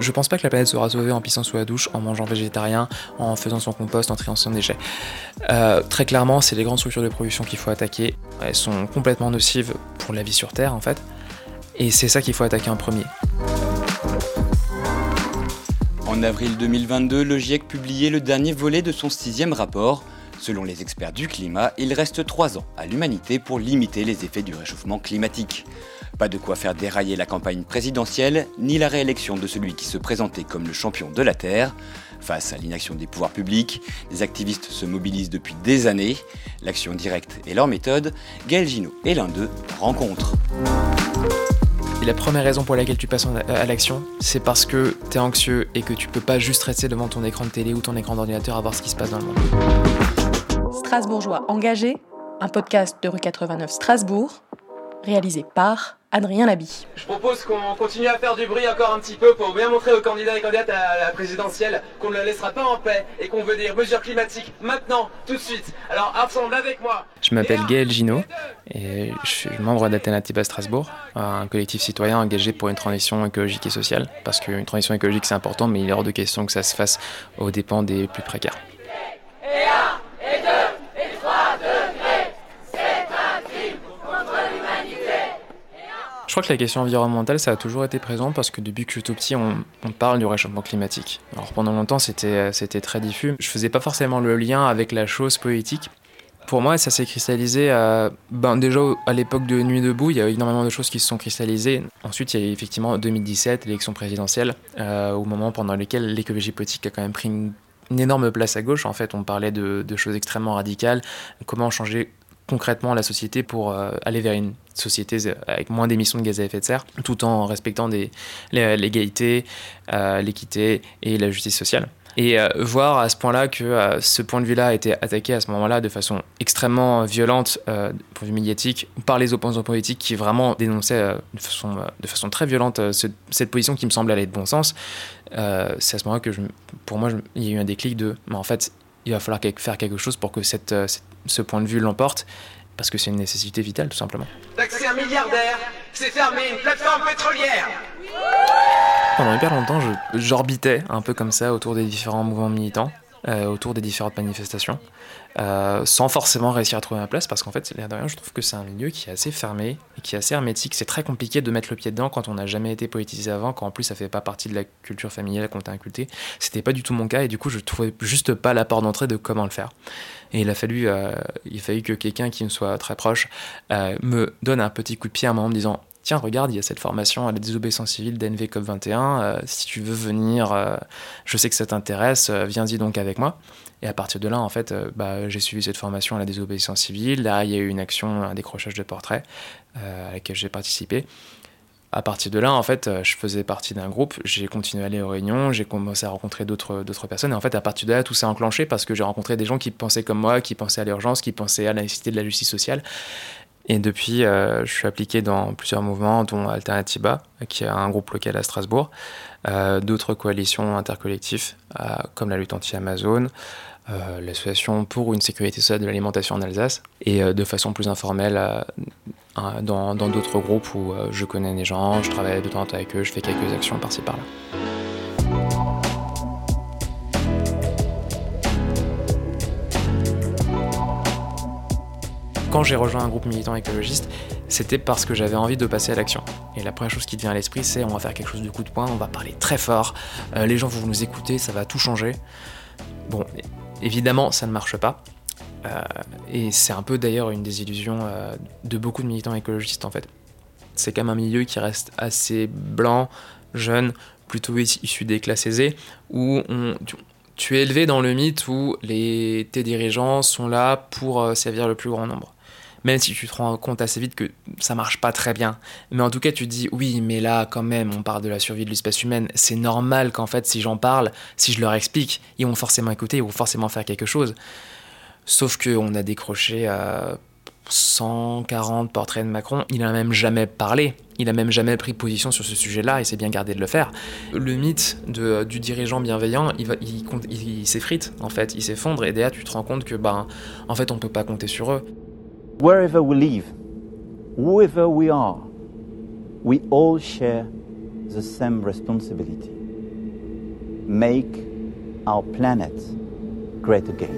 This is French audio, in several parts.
Je pense pas que la planète sera sauvée en pissant sous la douche, en mangeant végétarien, en faisant son compost, en triant son déchet. Euh, très clairement, c'est les grandes structures de production qu'il faut attaquer. Elles sont complètement nocives pour la vie sur Terre en fait. Et c'est ça qu'il faut attaquer en premier. En avril 2022, le GIEC publiait le dernier volet de son sixième rapport. Selon les experts du climat, il reste trois ans à l'humanité pour limiter les effets du réchauffement climatique. Pas de quoi faire dérailler la campagne présidentielle, ni la réélection de celui qui se présentait comme le champion de la Terre. Face à l'inaction des pouvoirs publics, les activistes se mobilisent depuis des années. L'action directe est leur méthode. Gaël Gino est l'un d'eux, rencontre. Et la première raison pour laquelle tu passes à l'action, c'est parce que tu es anxieux et que tu peux pas juste rester devant ton écran de télé ou ton écran d'ordinateur à voir ce qui se passe dans le monde. Strasbourgeois engagé, un podcast de rue 89 Strasbourg, réalisé par Adrien Labi. Je propose qu'on continue à faire du bruit encore un petit peu pour bien montrer aux candidats et candidates à la présidentielle qu'on ne la laissera pas en paix et qu'on veut des mesures climatiques maintenant, tout de suite. Alors ensemble avec moi. Je m'appelle Gaël Gino et je suis membre d'Alternative à Strasbourg, un collectif citoyen engagé pour une transition écologique et sociale. Parce qu'une transition écologique c'est important, mais il est hors de question que ça se fasse aux dépens des plus précaires. Je crois que la question environnementale, ça a toujours été présent parce que depuis que je suis tout petit, on, parle du réchauffement climatique. Alors pendant longtemps, c'était, c'était très diffus. Je faisais pas forcément le lien avec la chose politique. Pour moi, ça s'est cristallisé à, ben déjà à l'époque de Nuit debout, il y a énormément de choses qui se sont cristallisées. Ensuite, il y a effectivement 2017, l'élection présidentielle, euh, au moment pendant lequel l'écologie politique a quand même pris une, énorme place à gauche. En fait, on parlait de, de choses extrêmement radicales, comment changer concrètement la société pour euh, aller vers une société avec moins d'émissions de gaz à effet de serre, tout en respectant l'égalité, euh, l'équité et la justice sociale. Et euh, voir à ce point-là que ce point de vue-là a été attaqué à ce moment-là de façon extrêmement violente, point de vue médiatique, par les opposants politiques qui vraiment dénonçaient de, façon, de façon très violente cette position qui me semble aller de bon sens, c'est à ce moment-là que pour moi, il y a eu un déclic de, mais en fait, il va falloir faire quelque chose pour que cette, ce point de vue l'emporte parce que c'est une nécessité vitale tout simplement. C'est un milliardaire, c'est fermé une plateforme pétrolière. Pendant hyper longtemps, j'orbitais un peu comme ça autour des différents mouvements militants. Euh, autour des différentes manifestations, euh, sans forcément réussir à trouver ma place, parce qu'en fait, l'air je trouve que c'est un milieu qui est assez fermé et qui est assez hermétique. C'est très compliqué de mettre le pied dedans quand on n'a jamais été politisé avant, quand en plus ça fait pas partie de la culture familiale qu'on t'a inculté. C'était pas du tout mon cas, et du coup, je trouvais juste pas la porte d'entrée de comment le faire. Et il a fallu, euh, il a fallu que quelqu'un qui me soit très proche me donne un petit coup de pied à un moment en me disant tiens, regarde, il y a cette formation à la désobéissance civile d'NV COP21, euh, si tu veux venir, euh, je sais que ça t'intéresse, euh, viens-y donc avec moi. Et à partir de là, en fait, bah, j'ai suivi cette formation à la désobéissance civile. Là, il y a eu une action, un décrochage de portraits à laquelle j'ai participé. À partir de là, en fait, je faisais partie d'un groupe, j'ai continué à aller aux réunions, j'ai commencé à rencontrer d'autres, d'autres personnes. Et en fait, à partir de là, tout s'est enclenché parce que j'ai rencontré des gens qui pensaient comme moi, qui pensaient à l'urgence, qui pensaient à la nécessité de la justice sociale. Et depuis, euh, je suis appliqué dans plusieurs mouvements, dont Alternatiba, qui est un groupe local à Strasbourg, euh, d'autres coalitions intercollectives, euh, comme la lutte anti-Amazon, l'association pour une sécurité sociale de l'alimentation en Alsace, et de façon plus informelle dans d'autres groupes où je connais des gens, je travaille de temps en temps avec eux, je fais quelques actions par-ci par-là. Quand j'ai rejoint un groupe militant écologiste, c'était parce que j'avais envie de passer à l'action. Et la première chose qui te vient à l'esprit, c'est on va faire quelque chose de coup de poing, on va parler très fort, euh, les gens vont nous écouter, ça va tout changer. Bon, évidemment, ça ne marche pas. Euh, et c'est un peu d'ailleurs une des illusions euh, de beaucoup de militants écologistes en fait. C'est quand même un milieu qui reste assez blanc, jeune, plutôt issu des classes aisées, où tu, es élevé dans le mythe où les, tes dirigeants sont là pour servir le plus grand nombre même si tu te rends compte assez vite que ça marche pas très bien. Mais en tout cas, tu te dis, oui, mais là, quand même, on parle de la survie de l'espèce humaine. C'est normal qu'en fait, si j'en parle, si je leur explique, ils vont forcément écouter, ils vont forcément faire quelque chose. Sauf qu'on a décroché à 140 portraits de Macron, il n'a même jamais parlé. Il a même jamais pris position sur ce sujet-là et s'est bien gardé de le faire. Le mythe de, du dirigeant bienveillant, il, s'effrite en fait, il s'effondre et derrière tu te rends compte que ben, en fait on peut pas compter sur eux. Wherever we live, whoever we are, we all share the same responsibility. make our planet great again.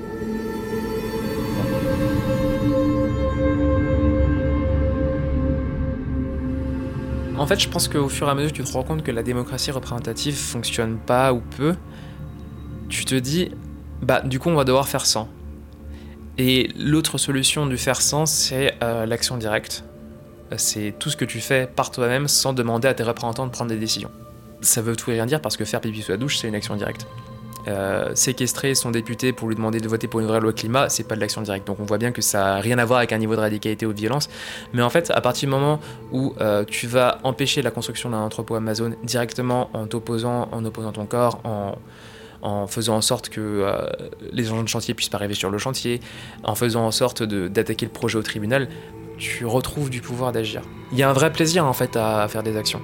En fait, je pense qu'au fur et à mesure que tu te rends compte que la démocratie représentative fonctionne pas ou peu, tu te dis, bah du coup on va devoir faire sans. Et l'autre solution du faire sans, c'est euh, l'action directe. C'est tout ce que tu fais par toi-même sans demander à tes représentants de prendre des décisions. Ça veut tout et rien dire parce que faire pipi sous la douche, c'est une action directe. Euh, séquestrer son député pour lui demander de voter pour une vraie loi climat, c'est pas de l'action directe. Donc on voit bien que ça n'a rien à voir avec un niveau de radicalité ou de violence. Mais en fait, à partir du moment où euh, tu vas empêcher la construction d'un entrepôt Amazon directement en t'opposant, en opposant ton corps, en, en faisant en sorte que euh, les agents de chantier puissent pas arriver sur le chantier, en faisant en sorte d'attaquer le projet au tribunal, tu retrouves du pouvoir d'agir. Il y a un vrai plaisir en fait à faire des actions,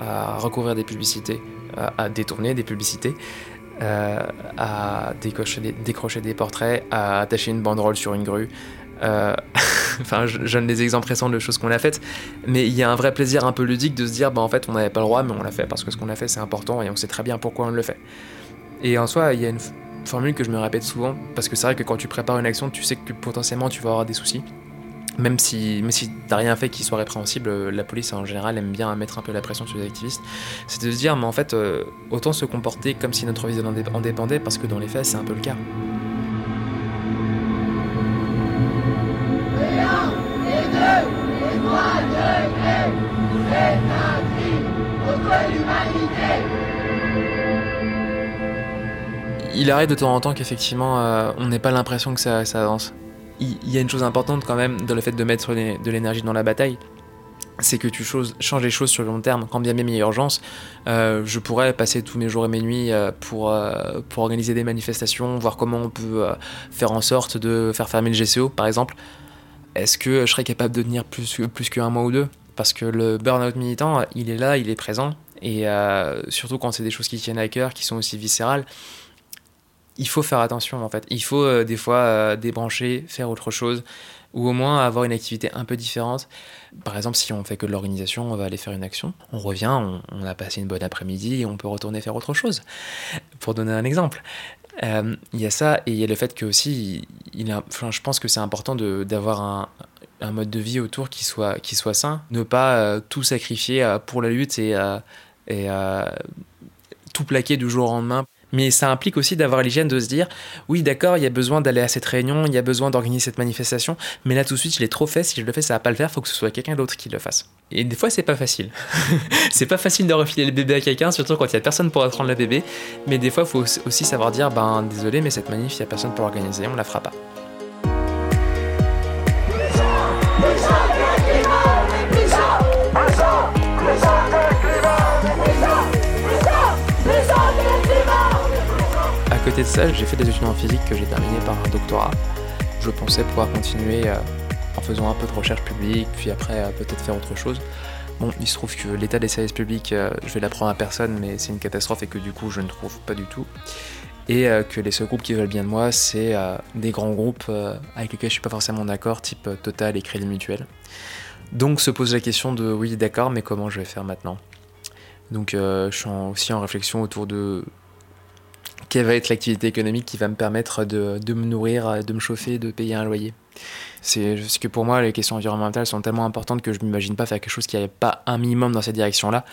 à recouvrir des publicités, à, détourner des publicités, euh, à décrocher des, décrocher des, portraits, à attacher une banderole sur une grue. Euh, enfin, je, donne des exemples récents de choses qu'on a faites, mais il y a un vrai plaisir un peu ludique de se dire, bah en fait, on n'avait pas le droit, mais on l'a fait parce que ce qu'on a fait, c'est important et on sait très bien pourquoi on le fait. Et en soi, il y a une formule que je me répète souvent, parce que c'est vrai que quand tu prépares une action, tu sais que potentiellement tu vas avoir des soucis. Même si, même si t'as rien fait qui soit répréhensible, euh, la police en général aime bien mettre un peu la pression sur les activistes. C'est de se dire, mais en fait, euh, autant se comporter comme si notre vie en dépendait, parce que dans les faits, c'est un peu le cas. Il arrive de temps en temps qu'effectivement euh, on n'ait pas l'impression que ça, avance. Il, y a une chose importante quand même dans le fait de mettre de l'énergie dans la bataille, c'est que tu changes les choses sur le long terme. Quand bien même il y a urgence, euh, je pourrais passer tous mes jours et mes nuits euh, pour, pour organiser des manifestations, voir comment on peut faire en sorte de faire fermer le GCO par exemple. Est-ce que je serais capable de tenir plus, plus qu'un mois ou deux? Parce que le burn-out militant, il est là, il est présent. Et surtout quand c'est des choses qui tiennent à cœur, qui sont aussi viscérales, il faut faire attention en fait. Il faut euh, des fois euh, débrancher, faire autre chose, ou au moins avoir une activité un peu différente. Par exemple, si on fait que de l'organisation, on va aller faire une action, on revient, on, a passé une bonne après-midi on peut retourner faire autre chose. Pour donner un exemple. Euh, il y a ça et il y a le fait que aussi, je pense que c'est important d'avoir un, un, mode de vie autour qui soit, qui soit sain, ne pas tout sacrifier pour la lutte et, et tout plaquer du jour au lendemain. Mais ça implique aussi d'avoir l'hygiène de se dire oui, d'accord, il y a besoin d'aller à cette réunion, il y a besoin d'organiser cette manifestation, mais là tout de suite, je l'ai trop fait. Si je le fais, ça va pas le faire. Faut que ce soit quelqu'un d'autre qui le fasse. Et des fois, c'est pas facile. c'est pas facile de refiler le bébé à quelqu'un, surtout quand il y a personne pour prendre le bébé. Mais des fois, faut aussi savoir dire ben désolé, mais cette manif, il y a personne pour l'organiser, on la fera pas. Côté de ça, j'ai fait des études en physique que j'ai terminé par un doctorat. Je pensais pouvoir continuer euh, en faisant un peu de recherche publique, puis après euh, peut-être faire autre chose. Bon, il se trouve que l'état des services publics, euh, je vais l'apprendre à personne, mais c'est une catastrophe et que du coup je ne trouve pas du tout. Et que les seuls groupes qui veulent bien de moi, c'est des grands groupes avec lesquels je suis pas forcément d'accord, type Total et Crédit Mutuel. Donc se pose la question de oui d'accord, mais comment je vais faire maintenant? Donc je suis aussi en réflexion autour de quelle va être l'activité économique qui va me permettre de, me nourrir, de me chauffer, de payer un loyer? C'est parce que pour moi, les questions environnementales sont tellement importantes que je ne m'imagine pas faire quelque chose qui n'avait pas un minimum dans cette direction-là,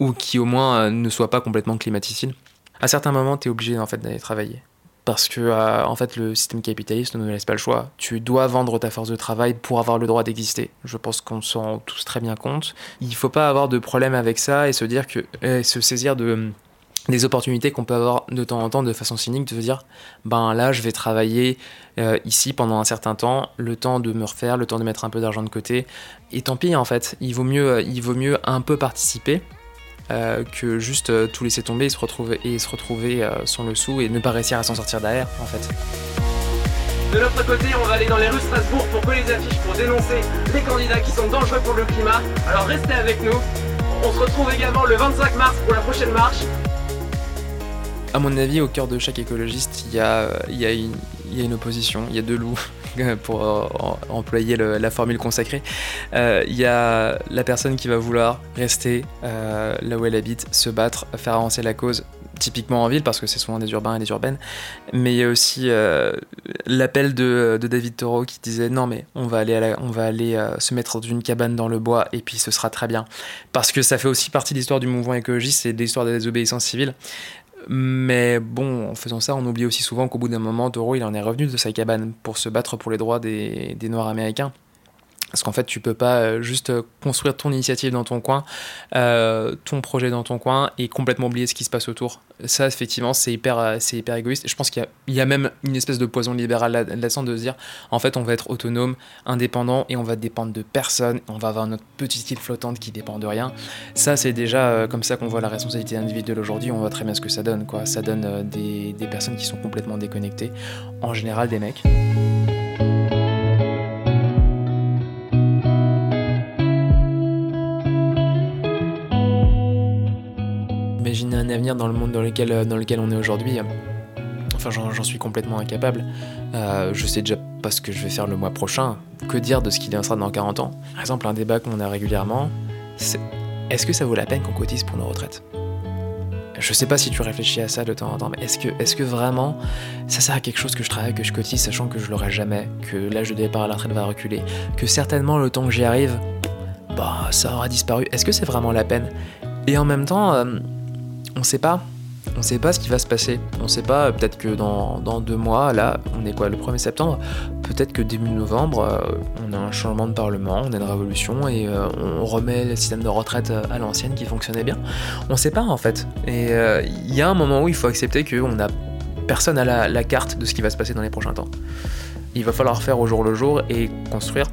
ou qui au moins euh, ne soit pas complètement climaticide. À certains moments, tu es obligé en fait, d'aller travailler. Parce que euh, en fait, le système capitaliste ne nous laisse pas le choix. Tu dois vendre ta force de travail pour avoir le droit d'exister. Je pense qu'on s'en rend tous très bien compte. Il ne faut pas avoir de problème avec ça et se dire que, se saisir de des opportunités qu'on peut avoir de temps en temps de façon cynique de se dire ben là je vais travailler euh, ici pendant un certain temps le temps de me refaire le temps de mettre un peu d'argent de côté et tant pis en fait il vaut mieux il vaut mieux un peu participer euh, que juste euh, tout laisser tomber et se retrouver et se retrouver sans le sou et ne pas réussir à s'en sortir derrière en fait de l'autre côté, on va aller dans les rues Strasbourg pour coller les affiches pour dénoncer les candidats qui sont dangereux pour le climat. Alors restez avec nous. On se retrouve également le 25 mars pour la prochaine marche. À mon avis, au cœur de chaque écologiste, il y a, une, opposition, il y a deux loups, pour euh, employer la formule consacrée. Euh, il y a la personne qui va vouloir rester euh, là où elle habite, se battre, faire avancer la cause typiquement en ville parce que c'est souvent des urbains et des urbaines. Mais il y a aussi euh, l'appel de, David Toro qui disait non mais on va aller, euh, se mettre dans une cabane dans le bois et puis ce sera très bien. Parce que ça fait aussi partie de l'histoire du mouvement écologiste, c'est de l'histoire des désobéissances civiles. Mais bon, en faisant ça, on oublie aussi souvent qu'au bout d'un moment, Toro, il en est revenu de sa cabane pour se battre pour les droits des, des Noirs américains. Parce qu'en fait, tu peux pas euh, juste euh, construire ton initiative dans ton coin, euh, ton projet dans ton coin et complètement oublier ce qui se passe autour. Ça, effectivement, c'est hyper, égoïste. Je pense qu'il y, a même une espèce de poison libéral là-dedans de se dire, en fait, on va être autonome, indépendant et on va dépendre de personne. On va avoir notre petite île flottante qui dépend de rien. Ça, c'est déjà comme ça qu'on voit la responsabilité individuelle aujourd'hui. On voit très bien ce que ça donne. Ça donne des, des personnes qui sont complètement déconnectées. En général, des mecs. Avenir dans le monde dans lequel, euh, dans lequel on est aujourd'hui. Enfin, j'en suis complètement incapable. Euh, je sais déjà pas ce que je vais faire le mois prochain. Que dire de ce qu'il en sera dans 40 ans? Par exemple, un débat qu'on a régulièrement, c'est est-ce que ça vaut la peine qu'on cotise pour nos retraites? Je sais pas si tu réfléchis à ça de temps en temps, mais est-ce que, est que vraiment ça sert à quelque chose que je travaille, que je cotise, sachant que je l'aurai jamais, que l'âge de départ à la va reculer, que certainement le temps que j'y arrive, bah ça aura disparu? Est-ce que c'est vraiment la peine? Et en même temps, euh, on sait pas. On sait pas ce qui va se passer. On sait pas, peut-être que dans, deux mois, là, on est quoi, le 1er septembre? Peut-être que début novembre, euh, on a un changement de parlement, on a une révolution et euh, on remet le système de retraite euh, à l'ancienne qui fonctionnait bien. On sait pas en fait. Et il y a un moment où il faut accepter qu'on n'a personne à la carte de ce qui va se passer dans les prochains temps. Il va falloir faire au jour le jour et construire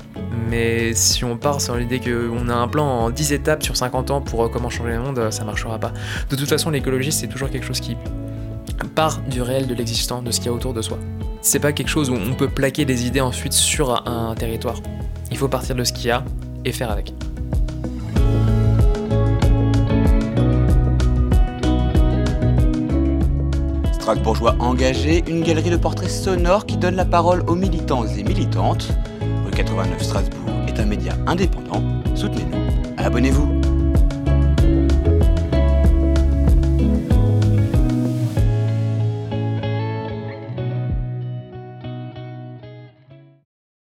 mais si on part sur l'idée qu'on a un plan en 10 étapes sur 50 ans pour euh, comment changer le monde, euh, ça marchera pas. De toute façon, l'écologie, c'est toujours quelque chose qui part du réel, de l'existant, de ce qu'il y a autour de soi. C'est pas quelque chose où on peut plaquer des idées ensuite sur un territoire. Il faut partir de ce qu'il y a et faire avec. Strasbourgeois engagé, une galerie de portraits sonores qui donne la parole aux militants et militantes. 89 Strasbourg est un média indépendant. Soutenez-nous. Abonnez-vous.